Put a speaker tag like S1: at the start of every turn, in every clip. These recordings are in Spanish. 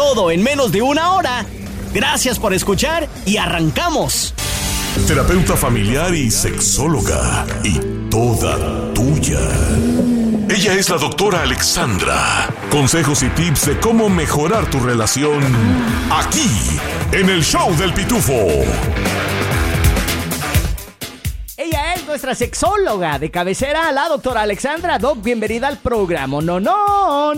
S1: Todo en menos de una hora. Gracias por escuchar y arrancamos.
S2: Terapeuta familiar y sexóloga. Y toda tuya. Ella es la doctora Alexandra. Consejos y tips de cómo mejorar tu relación aquí, en el show del pitufo.
S1: Nuestra sexóloga de cabecera, la doctora Alexandra. Doc, bienvenida al programa. No, no.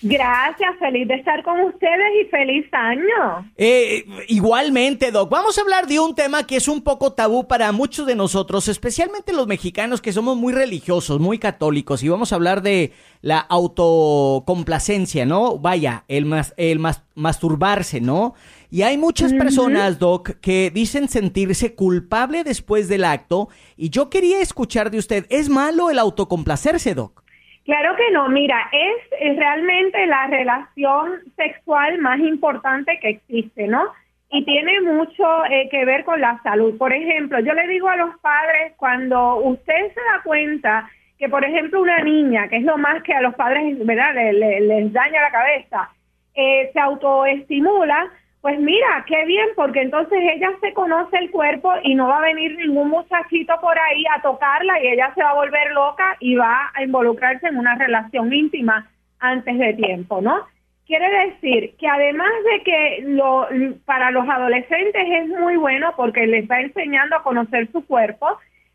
S3: Gracias, feliz de estar con ustedes y feliz año.
S1: Eh, igualmente, Doc. Vamos a hablar de un tema que es un poco tabú para muchos de nosotros, especialmente los mexicanos que somos muy religiosos, muy católicos, y vamos a hablar de la autocomplacencia, ¿no? Vaya, el, el masturbarse, ¿no? Y hay muchas personas, Doc, que dicen sentirse culpable después del acto, y yo quería escuchar de usted, ¿es malo el autocomplacerse, Doc?
S3: Claro que no, mira, es, realmente la relación sexual más importante que existe, ¿no? Y tiene mucho eh, que ver con la salud. Por ejemplo, yo le digo a los padres, cuando usted se da cuenta que, por ejemplo, una niña, que es lo más que a los padres, ¿verdad?, les, daña la cabeza, eh, se autoestimula, pues mira, qué bien, porque entonces ella se conoce el cuerpo y no va a venir ningún muchachito por ahí a tocarla y ella se va a volver loca y va a involucrarse en una relación íntima antes de tiempo, ¿no? Quiere decir que además de que lo, para los adolescentes es muy bueno porque les va enseñando a conocer su cuerpo,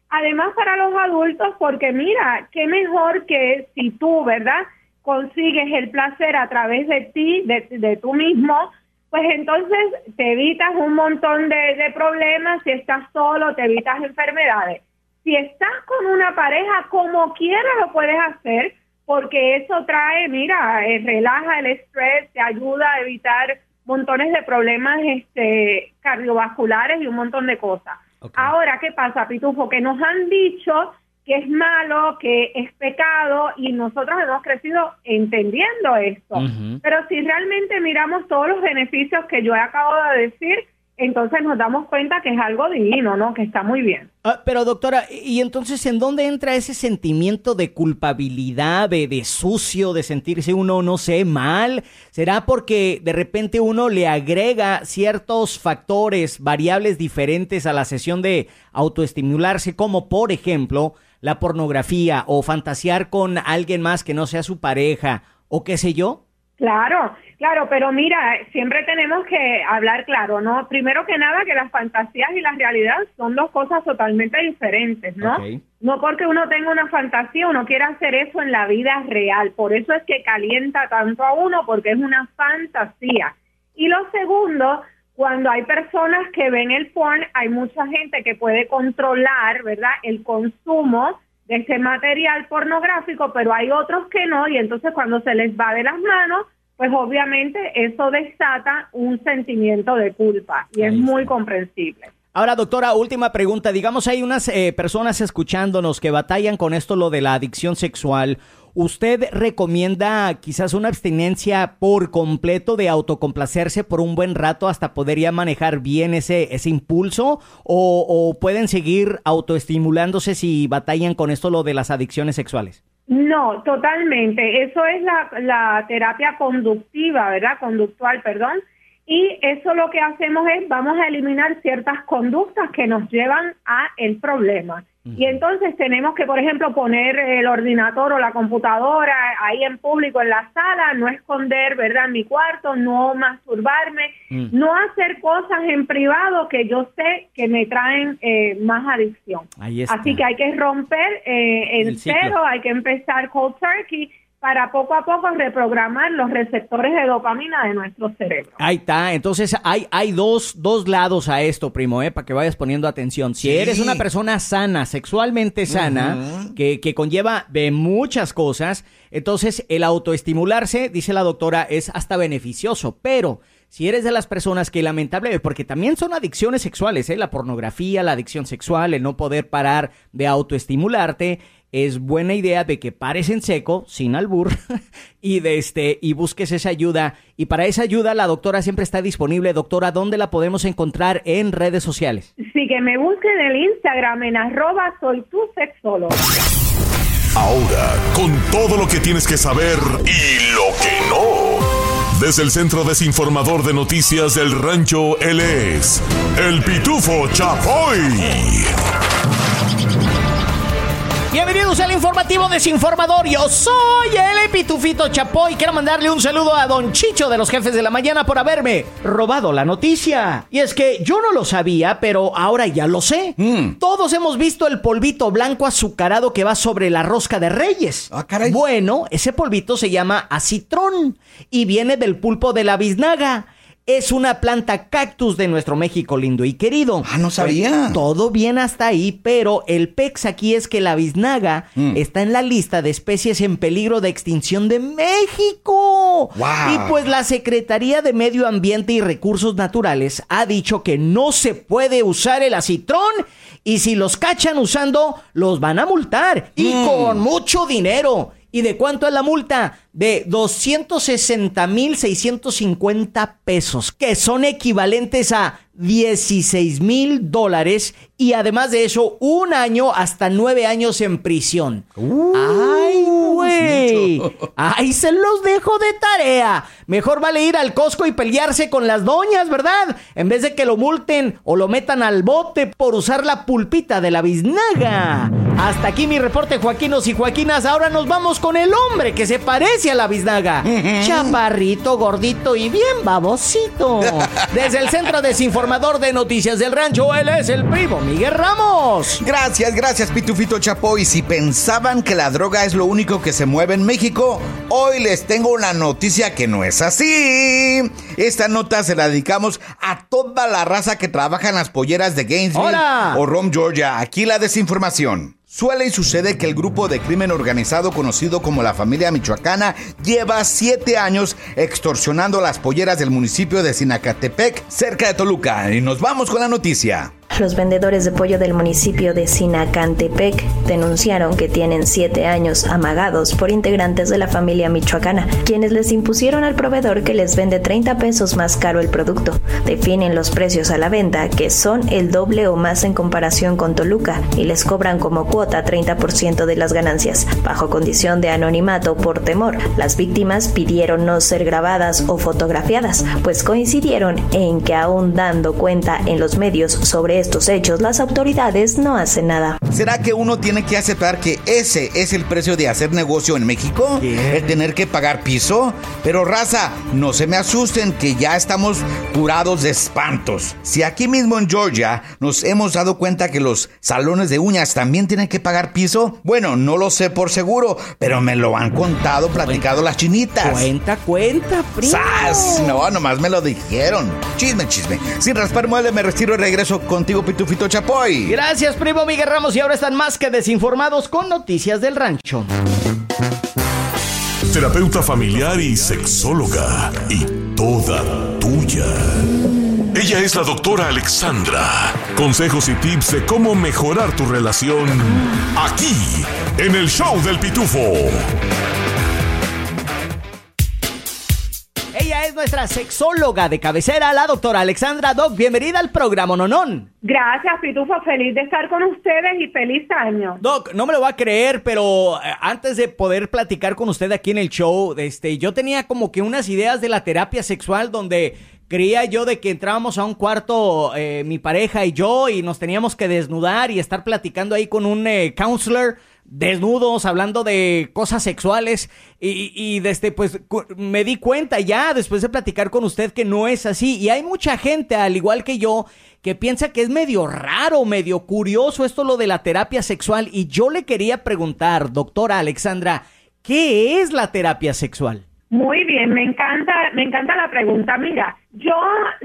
S3: además para los adultos porque mira, qué mejor que si tú, ¿verdad? Consigues el placer a través de ti, de, de tú mismo, pues entonces te evitas un montón de, problemas, si estás solo, te evitas enfermedades. Si estás con una pareja, como quiera lo puedes hacer, porque eso trae, mira, eh, relaja el estrés, te ayuda a evitar montones de problemas este, cardiovasculares y un montón de cosas. Ahora, ¿qué pasa, Pitufo? Que nos han dicho que es malo, que es pecado y nosotros hemos crecido entendiendo esto. Pero si realmente miramos todos los beneficios que yo acabo de decir, entonces nos damos cuenta que es algo divino, ¿no? Que está muy bien.
S1: Ah, pero doctora, ¿y entonces en dónde entra ese sentimiento de culpabilidad, de, de, sucio, de sentirse uno, no sé, mal? ¿Será porque de repente uno le agrega ciertos factores, variables diferentes a la sesión de autoestimularse, como por ejemplo la pornografía o fantasear con alguien más que no sea su pareja o qué sé yo?
S3: Claro, claro, pero mira, siempre tenemos que hablar claro, ¿no? Primero que nada que las fantasías y la realidad son dos cosas totalmente diferentes, ¿no? No porque uno tenga una fantasía, uno quiere hacer eso en la vida real, por eso es que calienta tanto a uno, porque es una fantasía. Y lo segundo, cuando hay personas que ven el porn, hay mucha gente que puede controlar, ¿verdad?, el consumo de ese material pornográfico, pero hay otros que no, y entonces cuando se les va de las manos, pues obviamente eso desata un sentimiento de culpa y es muy comprensible.
S1: Ahora, doctora, última pregunta. Digamos, hay unas eh, personas escuchándonos que batallan con esto, lo de la adicción sexual ¿Usted recomienda quizás una abstinencia por completo de autocomplacerse por un buen rato hasta poder ya manejar bien ese, ese impulso? ¿O, pueden seguir autoestimulándose si batallan con esto lo de las adicciones sexuales?
S3: No, totalmente. Eso es la, la terapia conductiva, ¿verdad? Conductual, perdón. Y eso lo que hacemos es, vamos a eliminar ciertas conductas que nos llevan a el problema. Y entonces tenemos que, por ejemplo, poner el ordenador o la computadora ahí en público en la sala, no esconder, ¿verdad?, en mi cuarto, no masturbarme, mm. no hacer cosas en privado que yo sé que me traen eh, más adicción. Así que hay que romper eh, el, cero, hay que empezar cold turkey para poco a poco reprogramar los receptores de dopamina de nuestro cerebro.
S1: Ahí está, entonces hay, hay dos, dos lados a esto, primo, ¿eh? para que vayas poniendo atención. Si eres una persona sana, sexualmente sana, que, que conlleva de muchas cosas, entonces el autoestimularse, dice la doctora, es hasta beneficioso, pero si eres de las personas que lamentablemente, porque también son adicciones sexuales, ¿eh? la pornografía, la adicción sexual, el no poder parar de autoestimularte, es buena idea de que pares en seco, sin albur, y de este, y busques esa ayuda. Y para esa ayuda la doctora siempre está disponible. Doctora, ¿dónde la podemos encontrar en redes sociales?
S3: Sí, que me busquen en el Instagram en arroba soy tu sexólogo.
S2: Ahora, con todo lo que tienes que saber y lo que no. Desde el Centro Desinformador de Noticias del Rancho, él es el Pitufo Chapoy.
S1: Bienvenidos al informativo desinformador. Yo soy el Epitufito Chapoy. Quiero mandarle un saludo a Don Chicho de los jefes de la mañana por haberme robado la noticia. Y es que yo no lo sabía, pero ahora ya lo sé. Mm. Todos hemos visto el polvito blanco azucarado que va sobre la rosca de reyes.
S4: Ah, caray.
S1: Bueno, ese polvito se llama acitrón y viene del pulpo de la biznaga es una planta cactus de nuestro México lindo y querido.
S4: Ah, no sabía.
S1: todo bien hasta ahí, pero el pex aquí es que la biznaga mm. está en la lista de especies en peligro de extinción de México.
S4: Wow.
S1: Y pues la Secretaría de Medio Ambiente y Recursos Naturales ha dicho que no se puede usar el acitrón y si los cachan usando, los van a multar y mm. con mucho dinero. ¿Y de cuánto es la multa? De 260 mil 650 pesos, que son equivalentes a 16 mil dólares y además de eso, un año hasta nueve años en prisión.
S4: Uh,
S1: ¡Ay, güey! ¡Ay, se los dejo de tarea! Mejor vale ir al Costco y pelearse con las doñas, ¿verdad? En vez de que lo multen o lo metan al bote por usar la pulpita de la biznaga. Hasta aquí mi reporte, Joaquinos y Joaquinas. Ahora nos vamos con el hombre que se parece a la biznaga. Chaparrito, gordito y bien babosito. Desde el Centro Desinformador de Noticias del Rancho, él es el primo Miguel Ramos.
S4: Gracias, gracias, Pitufito Chapoy. Si pensaban que la droga es lo único que se mueve en México, hoy les tengo una noticia que no es así. Esta nota se la dedicamos a toda la raza que trabaja en las polleras de Gainesville o Rome, Georgia. Aquí la desinformación. Suele y sucede que el grupo de crimen organizado conocido como la familia michoacana lleva siete años extorsionando las polleras del municipio de Sinacatepec, cerca de Toluca. Y nos vamos con la noticia.
S5: Los vendedores de pollo del municipio de Sinacantepec denunciaron que tienen siete años amagados por integrantes de la familia michoacana, quienes les impusieron al proveedor que les vende 30 pesos más caro el producto. Definen los precios a la venta, que son el doble o más en comparación con Toluca, y les cobran como cuota 30% de las ganancias, bajo condición de anonimato por temor. Las víctimas pidieron no ser grabadas o fotografiadas, pues coincidieron en que aún dando cuenta en los medios sobre estos hechos, las autoridades no hacen nada.
S4: ¿Será que uno tiene que aceptar que ese es el precio de hacer negocio en México? ¿El tener que pagar piso? Pero raza, no se me asusten que ya estamos curados de espantos. Si aquí mismo en Georgia nos hemos dado cuenta que los salones de uñas también tienen que pagar piso, bueno, no lo sé por seguro, pero me lo han contado, platicado las chinitas.
S1: Cuenta, cuenta, primo.
S4: ¡Sas! No, nomás me lo dijeron. Chisme, chisme. Sin raspar mueble me retiro y regreso contigo Pitufito Chapoy.
S1: Gracias, primo Miguel Ramos. Y ahora están más que desinformados con noticias del rancho.
S2: Terapeuta familiar y sexóloga. Y toda tuya. Ella es la doctora Alexandra. Consejos y tips de cómo mejorar tu relación aquí, en el show del Pitufo.
S1: Ella es nuestra sexóloga de cabecera, la doctora Alexandra Doc. Bienvenida al programa Nonón.
S3: Gracias, Pitufo. Feliz de estar con ustedes y feliz año.
S1: Doc, no me lo va a creer, pero eh, antes de poder platicar con usted aquí en el show, este, yo tenía como que unas ideas de la terapia sexual donde creía yo de que entrábamos a un cuarto, eh, mi pareja y yo, y nos teníamos que desnudar y estar platicando ahí con un eh, counselor desnudos, hablando de cosas sexuales y, y, desde pues me di cuenta ya después de platicar con usted que no es así y hay mucha gente al igual que yo que piensa que es medio raro, medio curioso esto lo de la terapia sexual y yo le quería preguntar, doctora Alexandra, ¿Qué es la terapia sexual?
S3: Muy bien, me encanta, me encanta la pregunta. Mira, yo,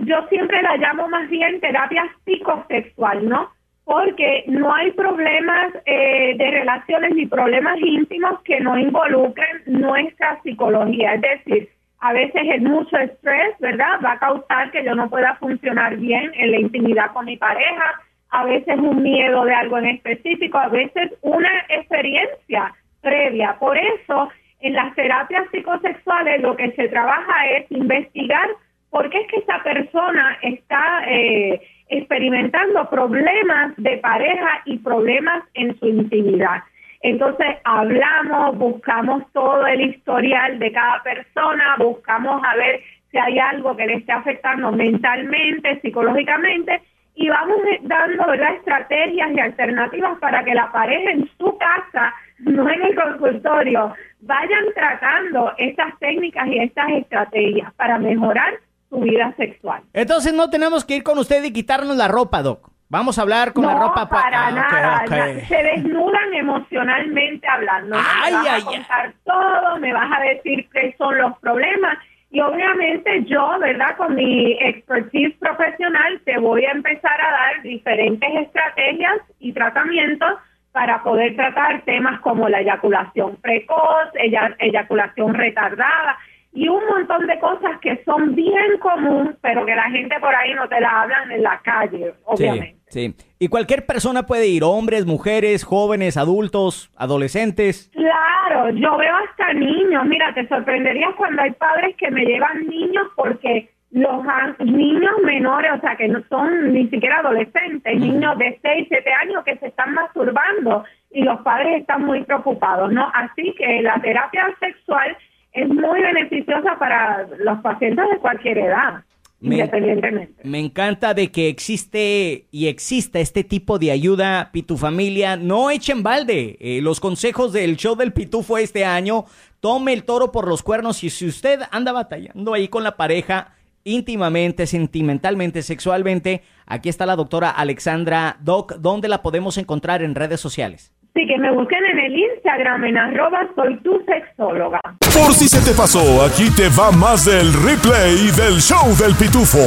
S3: yo siempre la llamo más bien terapia psicosexual, ¿no? Porque no hay problemas eh, de relaciones ni problemas íntimos que no involucren nuestra psicología. Es decir, a veces el mucho estrés, ¿verdad? Va a causar que yo no pueda funcionar bien en la intimidad con mi pareja. A veces un miedo de algo en específico, a veces una experiencia previa. Por eso en las terapias psicosexuales lo que se trabaja es investigar por qué es que esa persona está eh, experimentando problemas de pareja y problemas en su intimidad. Entonces hablamos, buscamos todo el historial de cada persona, buscamos a ver si hay algo que le esté afectando mentalmente, psicológicamente, y vamos dando estrategias y alternativas para que la pareja en su casa, no en el consultorio, vayan tratando estas técnicas y estas estrategias para mejorar su vida sexual.
S1: Entonces no tenemos que ir con usted y quitarnos la ropa, Doc. Vamos a hablar con la ropa
S3: para ah, nada. Se desnudan emocionalmente hablando. Ay, me vas ay, a contar todo, me vas a decir qué son los problemas y obviamente yo, ¿verdad? Con mi expertise profesional te voy a empezar a dar diferentes estrategias y tratamientos para poder tratar temas como la eyaculación precoz, eyaculación retardada y un montón de cosas que son bien comunes, pero que la gente por ahí no te la hablan en la calle, obviamente.
S1: Sí, sí. Y cualquier persona puede ir, hombres, mujeres, jóvenes, adultos, adolescentes.
S3: Claro, yo veo hasta niños. Mira, te sorprenderías cuando hay padres que me llevan niños porque los niños menores, o sea, que no son ni siquiera adolescentes, niños de 6, 7 años que se están masturbando y los padres están muy preocupados, ¿no? Así que la terapia sexual es muy beneficiosa para los pacientes de cualquier edad. Me, independientemente.
S1: me encanta de que existe y exista este tipo de ayuda, Pitufamilia. No echen balde. Eh, los consejos del show del Pitufo este año, tome el toro por los cuernos y si usted anda batallando ahí con la pareja, íntimamente, sentimentalmente, sexualmente, aquí está la doctora Alexandra Doc. ¿Dónde la podemos encontrar en redes sociales?
S3: Sí, que me busquen en el Instagram en arroba soy tu sexóloga.
S2: Por si se te pasó, aquí te va más del replay del show del pitufo.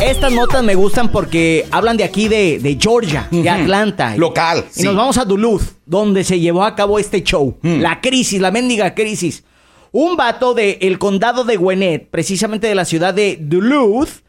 S1: Estas notas me gustan porque hablan de aquí de, Georgia, de Atlanta.
S4: Local.
S1: Y nos vamos a Duluth, donde se llevó a cabo este show. La crisis, la mendiga crisis. Un vato del condado de Gwinnett, precisamente de la ciudad de Duluth,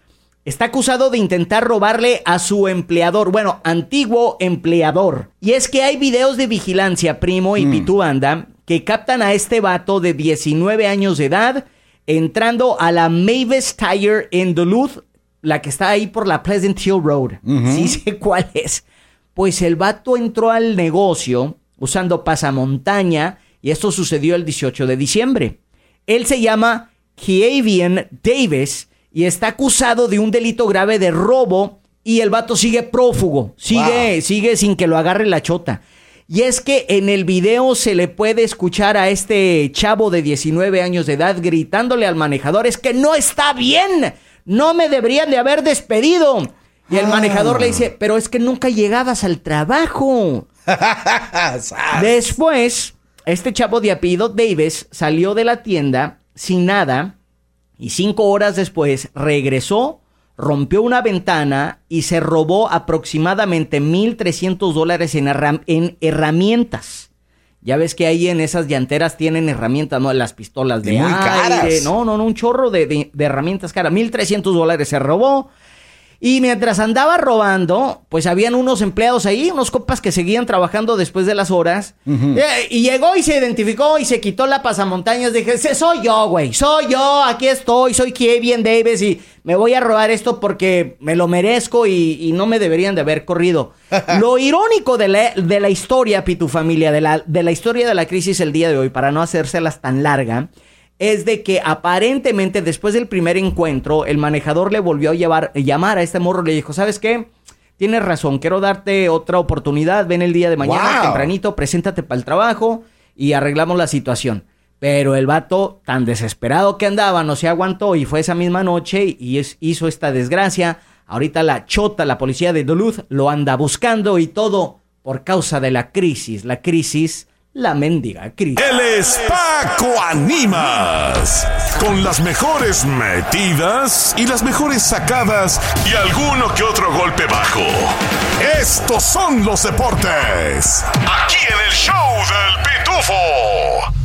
S1: está acusado de intentar robarle a su empleador, bueno, antiguo empleador. Y es que hay videos de vigilancia, primo y mm. pituanda, que captan a este vato de 19 años de edad entrando a la Mavis Tire en Duluth, la que está ahí por la Pleasant Hill Road. Sí sé cuál es. Pues el vato entró al negocio usando pasamontaña y esto sucedió el 18 de diciembre. Él se llama Kiavian Davis y está acusado de un delito grave de robo y el vato sigue prófugo, sigue, sigue sin que lo agarre la chota. Y es que en el video se le puede escuchar a este chavo de 19 años de edad gritándole al manejador, es que no está bien, no me deberían de haber despedido. Y el manejador le dice, pero es que nunca llegabas al trabajo. Después, este chavo de apellido Davis salió de la tienda sin nada y cinco horas después regresó, rompió una ventana y se robó aproximadamente 1.300 dólares en, en herramientas. Ya ves que ahí en esas llanteras tienen herramientas, ¿no? Las pistolas de Muy aire. No, no, no, un chorro de, de, de herramientas caras. 1.300 dólares se robó. Y mientras andaba robando, pues habían unos empleados ahí, unos copas que seguían trabajando después de las horas. Eh, y llegó y se identificó y se quitó la pasamontañas. Dije, soy yo, güey, soy yo, aquí estoy, soy Kevin Davis y me voy a robar esto porque me lo merezco y, no me deberían de haber corrido. lo irónico de la, de la historia, Pitu Familia, de la, de la historia de la crisis el día de hoy, para no hacérselas tan larga, es de que aparentemente después del primer encuentro, el manejador le volvió a llevar, llamar a este morro le dijo, ¿sabes qué? Tienes razón, quiero darte otra oportunidad, ven el día de mañana tempranito, preséntate para el trabajo y arreglamos la situación. Pero el vato, tan desesperado que andaba, no se aguantó y fue esa misma noche y hizo esta desgracia. Ahorita la chota, la policía de Duluth, lo anda buscando y todo por causa de la crisis, la crisis la mendiga Cris.
S2: Él es Paco Animas. Con las mejores metidas y las mejores sacadas y alguno que otro golpe bajo. Estos son los deportes. Aquí en el show del Pitufo.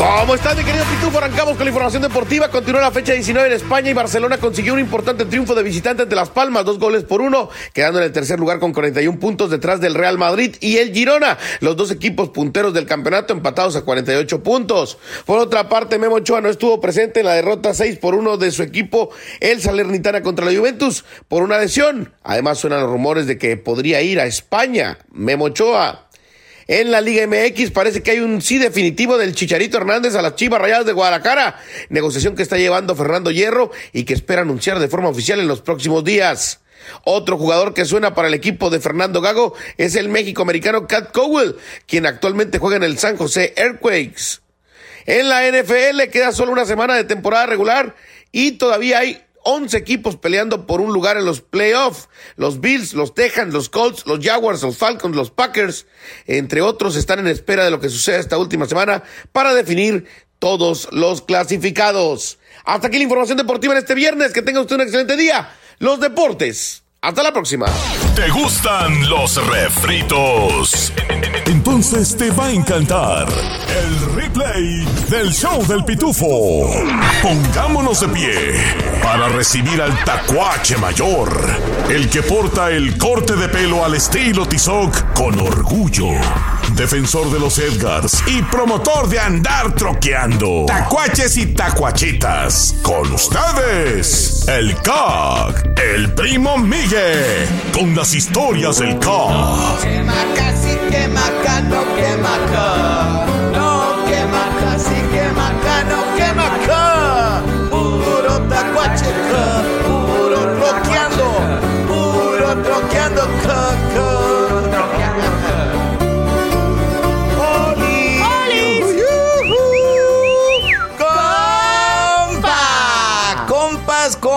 S6: ¿Cómo estás, mi querido Pitufo? Arrancamos con la información deportiva. Continúa la fecha 19 en España y Barcelona consiguió un importante triunfo de visitante ante Las Palmas, dos goles por uno, quedando en el tercer lugar con 41 puntos detrás del Real Madrid y el Girona, los dos equipos punteros del campeonato empatados a 48 puntos. Por otra parte, Memo Ochoa no estuvo presente en la derrota 6 por 1 de su equipo, el Salernitana contra la Juventus, por una lesión. Además, suenan los rumores de que podría ir a España. Memo Ochoa. En la Liga MX parece que hay un sí definitivo del Chicharito Hernández a las Chivas Rayadas de Guadalajara, negociación que está llevando Fernando Hierro y que espera anunciar de forma oficial en los próximos días. Otro jugador que suena para el equipo de Fernando Gago es el México-americano Cat Cowell, quien actualmente juega en el San José Earthquakes. En la NFL queda solo una semana de temporada regular y todavía hay 11 equipos peleando por un lugar en los playoffs. Los Bills, los Texans, los Colts, los Jaguars, los Falcons, los Packers, entre otros, están en espera de lo que suceda esta última semana para definir todos los clasificados. Hasta aquí la información deportiva en este viernes. Que tenga usted un excelente día. Los deportes. Hasta la próxima.
S2: ¿Te gustan los refritos? Entonces te va a encantar el replay del show del pitufo. Pongámonos de pie para recibir al tacuache mayor, el que porta el corte de pelo al estilo Tizoc con orgullo. Defensor de los Edgars y promotor de andar troqueando. Tacuaches y tacuachitas. Con ustedes, el CAC, el primo Miguel, con las historias del CAC.
S7: Quema casi quema no quema acá. No quema casi quema no quema. Puro tacuache puro troqueando, puro troqueando acá, acá.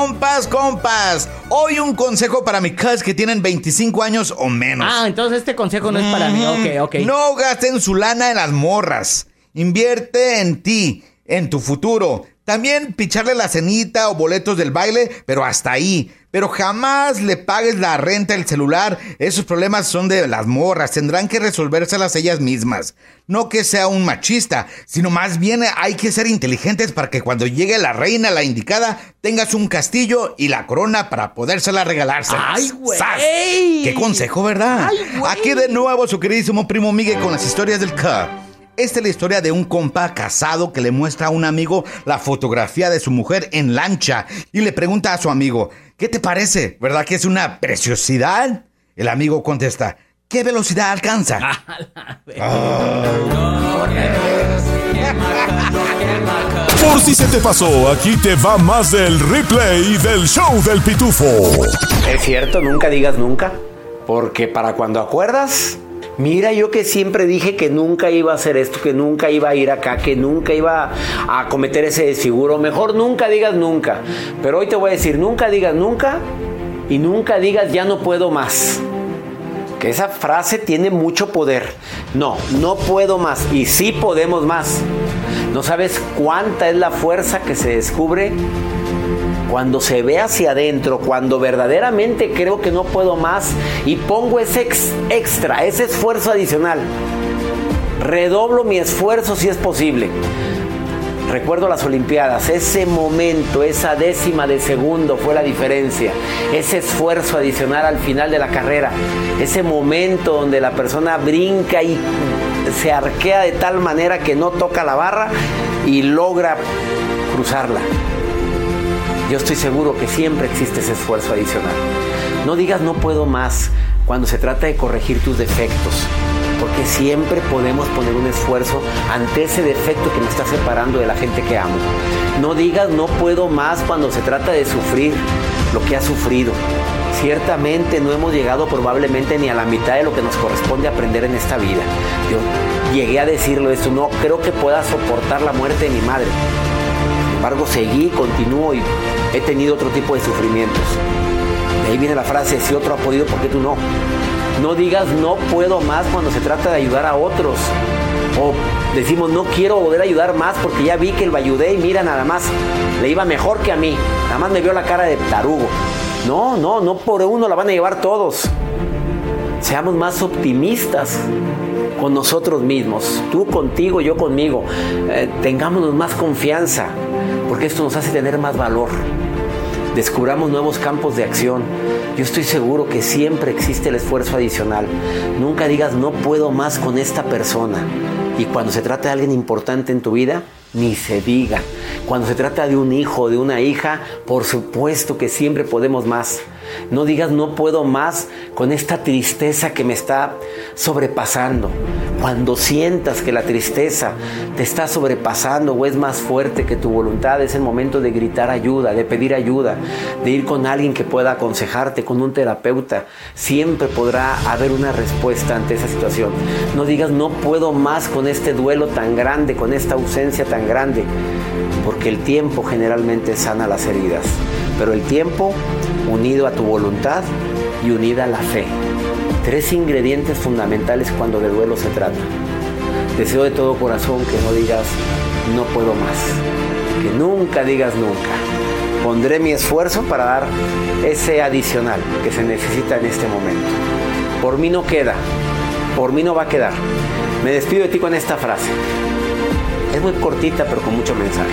S4: Compas, compas. Hoy un consejo para mis cats que tienen 25 años o menos.
S1: Ah, entonces este consejo no es para mí. Ok, ok.
S4: No gasten su lana en las morras. Invierte en ti, en tu futuro. También picharle la cenita o boletos del baile, pero hasta ahí. Pero jamás le pagues la renta del celular. Esos problemas son de las morras. Tendrán que resolvérselas ellas mismas. No que sea un machista, sino más bien hay que ser inteligentes para que cuando llegue la reina, la indicada, tengas un castillo y la corona para podérsela regalarse.
S1: ¡Ay, güey!
S4: ¡Qué consejo, verdad!
S1: ¡Ay!
S4: Aquí de nuevo su queridísimo primo Miguel con las historias del K. Esta es la historia de un compa casado que le muestra a un amigo la fotografía de su mujer en lancha y le pregunta a su amigo, ¿qué te parece? ¿Verdad que es una preciosidad? El amigo contesta, ¿qué velocidad alcanza?
S2: Por si se te pasó, aquí te va más del replay del show del pitufo.
S8: Es cierto, nunca digas nunca, porque para cuando acuerdas, mira yo que siempre dije que nunca iba a hacer esto, que nunca iba a ir acá, que nunca iba a cometer ese desfiguro, mejor nunca digas nunca, pero hoy te voy a decir, nunca digas nunca y nunca digas ya no puedo más. Que esa frase tiene mucho poder. No, no puedo más y sí podemos más. No sabes cuánta es la fuerza que se descubre cuando se ve hacia adentro, cuando verdaderamente creo que no puedo más y pongo ese ex- extra, ese esfuerzo adicional. Redoblo mi esfuerzo si es posible. Recuerdo las Olimpiadas, ese momento, esa décima de segundo fue la diferencia. Ese esfuerzo adicional al final de la carrera. Ese momento donde la persona brinca y se arquea de tal manera que no toca la barra y logra cruzarla. Yo estoy seguro que siempre existe ese esfuerzo adicional. No digas no puedo más cuando se trata de corregir tus defectos, porque siempre podemos poner un esfuerzo ante ese defecto que me está separando de la gente que amo. No digas no puedo más cuando se trata de sufrir lo que has sufrido. Ciertamente no hemos llegado probablemente ni a la mitad de lo que nos corresponde aprender en esta vida. Yo llegué a decirlo esto, no creo que pueda soportar la muerte de mi madre. Sin embargo, seguí, continúo y he tenido otro tipo de sufrimientos. De ahí viene la frase, si otro ha podido, ¿por qué tú no? No digas no puedo más cuando se trata de ayudar a otros. O decimos no quiero poder ayudar más porque ya vi que lo ayudé y mira nada más, le iba mejor que a mí. Nada más me vio la cara de tarugo. No, no, no por uno la van a llevar todos. Seamos más optimistas con nosotros mismos. Tú contigo, yo conmigo. Eh, tengámonos más confianza porque esto nos hace tener más valor. Descubramos nuevos campos de acción. Yo estoy seguro que siempre existe el esfuerzo adicional. Nunca digas no puedo más con esta persona. Y cuando se trata de alguien importante en tu vida, ni se diga. Cuando se trata de un hijo, de una hija, por supuesto que siempre podemos más. No digas no puedo más con esta tristeza que me está sobrepasando. Cuando sientas que la tristeza te está sobrepasando o es más fuerte que tu voluntad, es el momento de gritar ayuda, de pedir ayuda, de ir con alguien que pueda aconsejarte, con un terapeuta. Siempre podrá haber una respuesta ante esa situación. No digas no puedo más con este duelo tan grande, con esta ausencia tan grande, porque el tiempo generalmente sana las heridas, pero el tiempo unido a tu voluntad y unida a la fe. Tres ingredientes fundamentales cuando de duelo se trata. Deseo de todo corazón que no digas no puedo más, que nunca digas nunca. Pondré mi esfuerzo para dar ese adicional que se necesita en este momento. Por mí no queda, por mí no va a quedar. Me despido de ti con esta frase. Es muy cortita pero con mucho mensaje.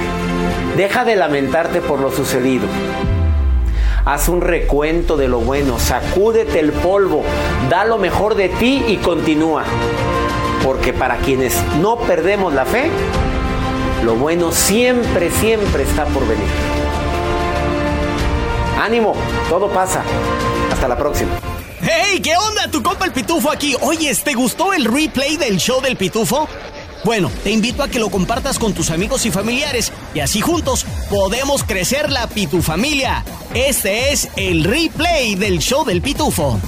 S8: Deja de lamentarte por lo sucedido. Haz un recuento de lo bueno, sacúdete el polvo, da lo mejor de ti y continúa. Porque para quienes no perdemos la fe, lo bueno siempre, siempre está por venir. Ánimo, todo pasa. Hasta la próxima.
S1: ¡Hey! ¿Qué onda? Tu compa el Pitufo aquí. Oye, ¿te gustó el replay del show del Pitufo? Bueno, te invito a que lo compartas con tus amigos y familiares y así juntos podemos crecer la Pitufamilia. Este es el replay del show del Pitufo.